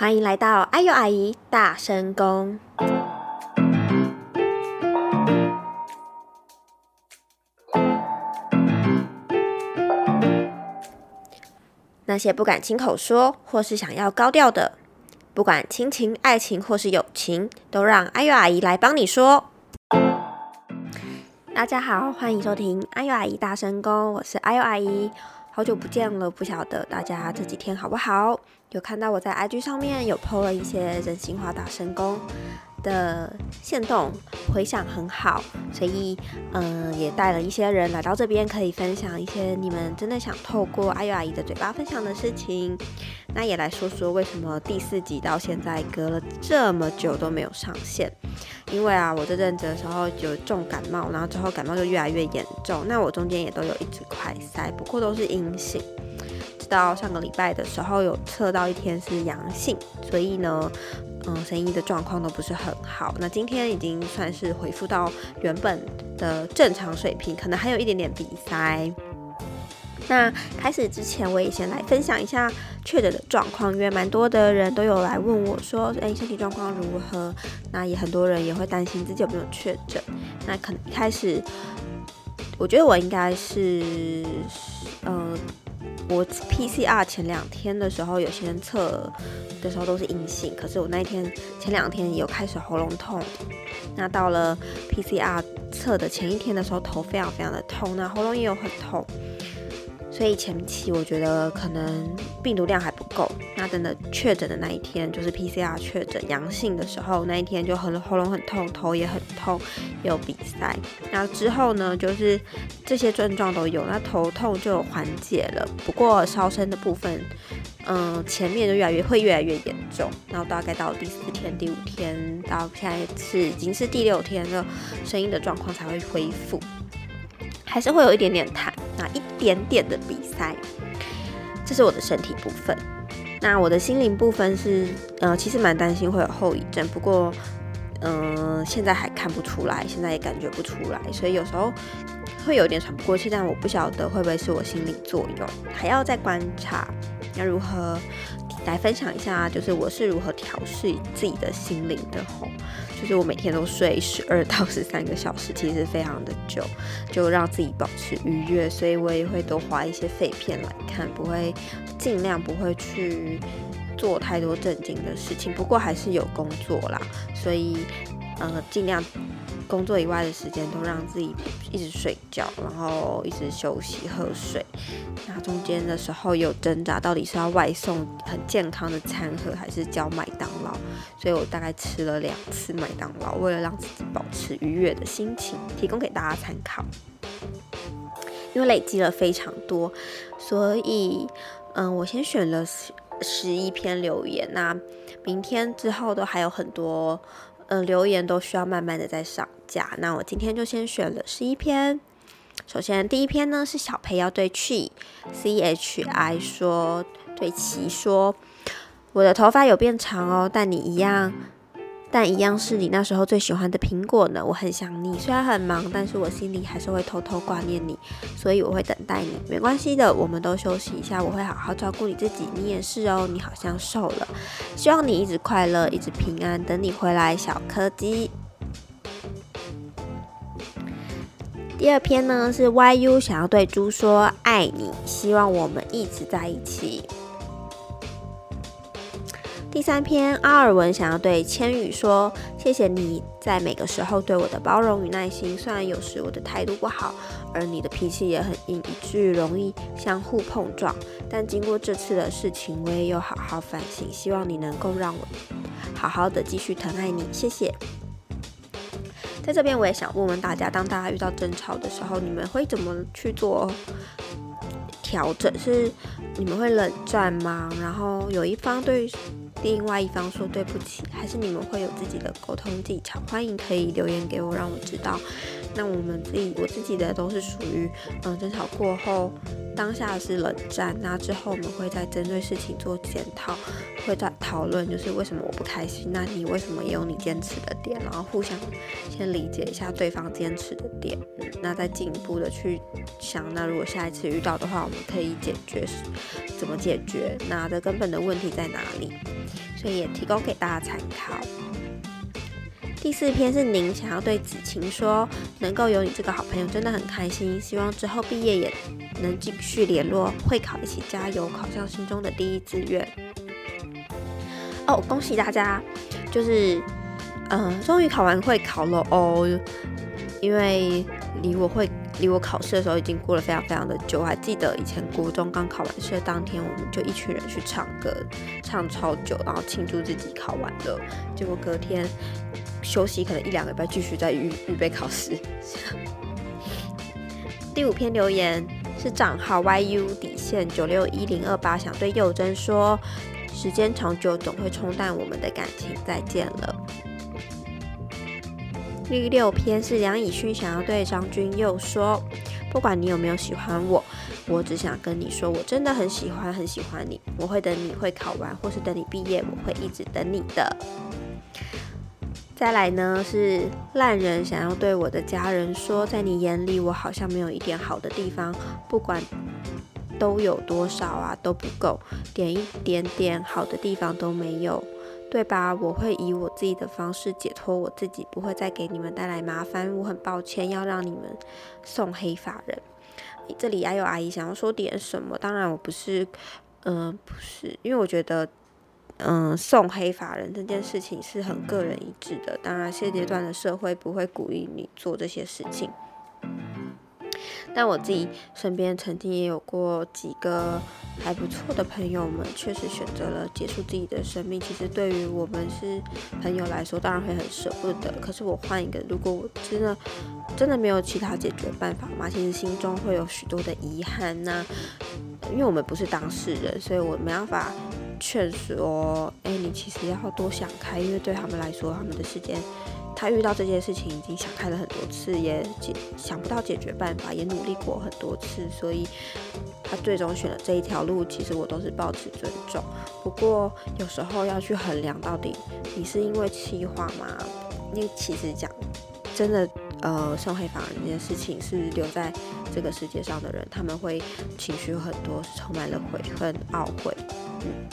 欢迎来到阿尤阿姨大声公。那些不敢亲口说，或是想要高调的，不管亲情、爱情或是友情，都让阿尤阿姨来帮你说。大家好，欢迎收听阿尤阿姨大声公，我是阿尤阿姨。好久不见了，不晓得大家这几天好不好？有看到我在 IG 上面有 PO 了一些人性化大神功的线动，回响很好，所以嗯，也带了一些人来到这边，可以分享一些你们真的想透过阿尤阿姨的嘴巴分享的事情。那也来说说为什么第四集到现在隔了这么久都没有上线？因为啊，我这阵子的时候有重感冒，然后之后感冒就越来越严重。那我中间也都有一直快塞，不过都是阴性。直到上个礼拜的时候有测到一天是阳性，所以呢，嗯，声音的状况都不是很好。那今天已经算是恢复到原本的正常水平，可能还有一点点鼻塞。那开始之前，我也先来分享一下确诊的状况，因为蛮多的人都有来问我说，哎，身体状况如何？那也很多人也会担心自己有没有确诊。那可能一开始，我觉得我应该是，呃，我 PCR 前两天的时候，有些人测的时候都是阴性，可是我那一天前两天有开始喉咙痛，那到了 PCR 测的前一天的时候，头非常非常的痛，那喉咙也有很痛。所以前期我觉得可能病毒量还不够，那真的确诊的那一天，就是 PCR 确诊阳性的时候，那一天就很喉咙很痛，头也很痛，有鼻塞。那之后呢，就是这些症状都有，那头痛就缓解了。不过烧声的部分，嗯，前面就越来越会越来越严重，然后大概到第四天、第五天，到现在是已经是第六天了，声音的状况才会恢复。还是会有一点点痰，那一点点的鼻塞，这是我的身体部分。那我的心灵部分是，呃，其实蛮担心会有后遗症，不过，嗯，现在还看不出来，现在也感觉不出来，所以有时候会有点喘不过气，但我不晓得会不会是我心理作用，还要再观察。要如何？来分享一下，就是我是如何调试自己的心灵的吼，就是我每天都睡十二到十三个小时，其实非常的久，就让自己保持愉悦，所以我也会多花一些废片来看，不会尽量不会去做太多正经的事情，不过还是有工作啦，所以呃尽量。工作以外的时间都让自己一直睡觉，然后一直休息喝水。那中间的时候有挣扎，到底是要外送很健康的餐盒，还是叫麦当劳？所以我大概吃了两次麦当劳，为了让自己保持愉悦的心情，提供给大家参考。因为累积了非常多，所以嗯，我先选了十十一篇留言。那明天之后都还有很多。嗯，留言都需要慢慢的在上架。那我今天就先选了十一篇。首先第一篇呢是小培要对 Chi C H I 说，对其说，我的头发有变长哦，但你一样。但一样是你那时候最喜欢的苹果呢。我很想你，虽然很忙，但是我心里还是会偷偷挂念你，所以我会等待你。没关系的，我们都休息一下，我会好好照顾你自己。你也是哦，你好像瘦了。希望你一直快乐，一直平安。等你回来，小柯基。第二篇呢是 YU 想要对猪说爱你，希望我们一直在一起。第三篇，阿尔文想要对千羽说：“谢谢你在每个时候对我的包容与耐心。虽然有时我的态度不好，而你的脾气也很硬，以至于容易相互碰撞。但经过这次的事情，我也有好好反省。希望你能够让我好好的继续疼爱你。谢谢。在这边，我也想问问大家：当大家遇到争吵的时候，你们会怎么去做调整？是你们会冷战吗？然后有一方对？另外一方说对不起，还是你们会有自己的沟通技巧？欢迎可以留言给我，让我知道。那我们自己，我自己的都是属于，嗯，争吵过后，当下是冷战，那之后我们会再针对事情做检讨，会再讨论，就是为什么我不开心？那你为什么也有你坚持的点？然后互相先理解一下对方坚持的点，嗯，那再进一步的去想，那如果下一次遇到的话，我们可以解决怎么解决？那的根本的问题在哪里？所以也提供给大家参考。第四篇是您想要对子晴说，能够有你这个好朋友真的很开心，希望之后毕业也能继续联络，会考一起加油，考上心中的第一志愿。哦，恭喜大家，就是嗯，终于考完会考了哦，因为离我会。离我考试的时候已经过了非常非常的久，我还记得以前国中刚考完试的当天，我们就一群人去唱歌，唱超久，然后庆祝自己考完了。结果隔天休息可能一两个礼拜，继续在预预备考试。第五篇留言是账号 yu 底线九六一零二八，想对幼珍说，时间长久总会冲淡我们的感情，再见了。第六篇是梁以勋想要对张君佑说：“不管你有没有喜欢我，我只想跟你说，我真的很喜欢很喜欢你。我会等你会考完，或是等你毕业，我会一直等你的。”再来呢是烂人想要对我的家人说：“在你眼里，我好像没有一点好的地方，不管都有多少啊都不够，点一点点好的地方都没有。”对吧？我会以我自己的方式解脱我自己，不会再给你们带来麻烦。我很抱歉要让你们送黑发人。这里还有阿姨想要说点什么？当然我不是，嗯，不是，因为我觉得，嗯，送黑发人这件事情是很个人一致的。当然现阶段的社会不会鼓励你做这些事情。但我自己身边曾经也有过几个还不错的朋友们，确实选择了结束自己的生命。其实对于我们是朋友来说，当然会很舍不得。可是我换一个，如果我真的真的没有其他解决办法嘛，其实心中会有许多的遗憾呐。因为我们不是当事人，所以我没办法劝说，哎，你其实要多想开，因为对他们来说，他们的时间。他遇到这件事情已经想开了很多次，也解想不到解决办法，也努力过很多次，所以他最终选了这一条路。其实我都是保持尊重，不过有时候要去衡量到底你是因为气话吗？因为其实讲真的，呃，送黑房这件事情是留在这个世界上的人，他们会情绪很多，充满了悔恨、懊悔，嗯。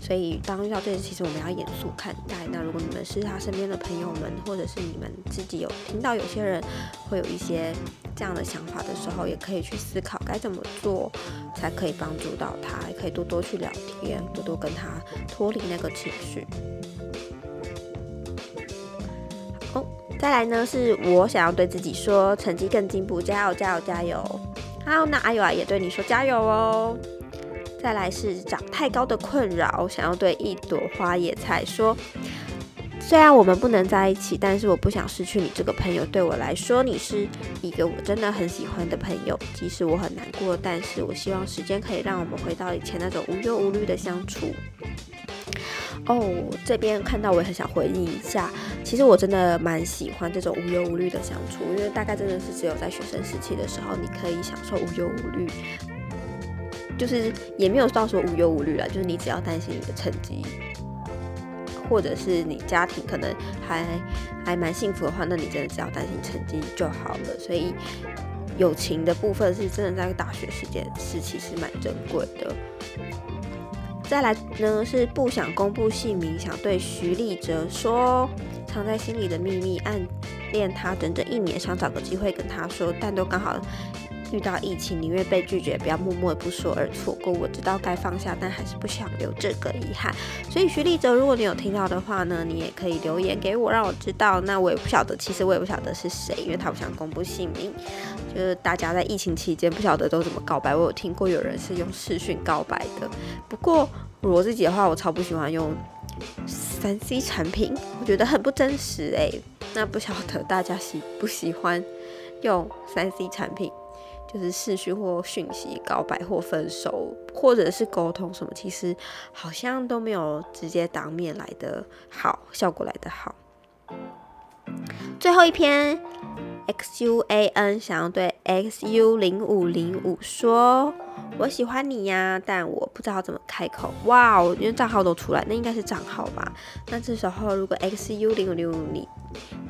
所以，当遇到这些，其实我们要严肃看待。那如果你们是他身边的朋友们，或者是你们自己有听到有些人会有一些这样的想法的时候，也可以去思考该怎么做才可以帮助到他，也可以多多去聊天，多多跟他脱离那个情绪。哦，再来呢，是我想要对自己说，成绩更进步，加油，加油，加油！好，那阿友啊也对你说加油哦。再来是长太高的困扰，想要对一朵花野菜说：虽然我们不能在一起，但是我不想失去你这个朋友。对我来说，你是一个我真的很喜欢的朋友。即使我很难过，但是我希望时间可以让我们回到以前那种无忧无虑的相处。哦，这边看到我也很想回应一下，其实我真的蛮喜欢这种无忧无虑的相处，因为大概真的是只有在学生时期的时候，你可以享受无忧无虑。就是也没有到说无忧无虑了，就是你只要担心你的成绩，或者是你家庭可能还还蛮幸福的话，那你真的只要担心成绩就好了。所以友情的部分是真的在大学时间是其实蛮珍贵的。再来呢是不想公布姓名，想对徐立哲说藏在心里的秘密，暗恋他整整一年，想找个机会跟他说，但都刚好。遇到疫情，宁愿被拒绝，不要默默的不说而错过。我知道该放下，但还是不想留这个遗憾。所以徐立哲，如果你有听到的话呢，你也可以留言给我，让我知道。那我也不晓得，其实我也不晓得是谁，因为他不想公布姓名。就是大家在疫情期间不晓得都怎么告白。我有听过有人是用视讯告白的，不过我自己的话，我超不喜欢用三 C 产品，我觉得很不真实哎。那不晓得大家喜不喜欢用三 C 产品？就是视讯或讯息告白或分手，或者是沟通什么，其实好像都没有直接当面来的好，效果来的好。最后一篇，X U A N 想要对 X U 零五零五说，我喜欢你呀，但我不知道怎么开口。哇哦，因为账号都出来，那应该是账号吧？那这时候如果 XU 零六你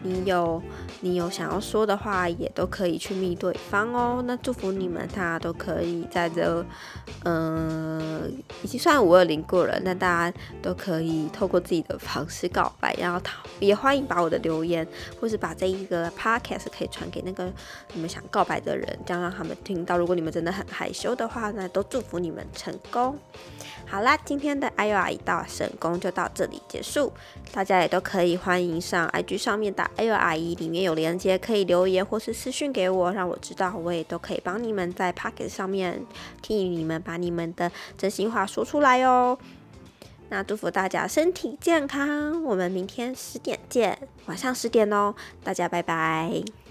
你有你有想要说的话，也都可以去密对方哦。那祝福你们，大家都可以在这，嗯，已经算五二零过了，那大家都可以透过自己的方式告白，然后也欢迎把我的留言，或是把这一个 podcast 可以传给那个你们想告白的人，这样让他们听到。如果你们真的很害羞的话，那都祝福你们成功。好啦，今天的 IU 阿姨大神功就到这里结束。大家也都可以欢迎上 IG 上上面打 IU 阿姨，里面有链接可以留言或是私信给我，让我知道，我也都可以帮你们在 Pocket 上面替你们把你们的真心话说出来哦。那祝福大家身体健康，我们明天十点见，晚上十点哦，大家拜拜。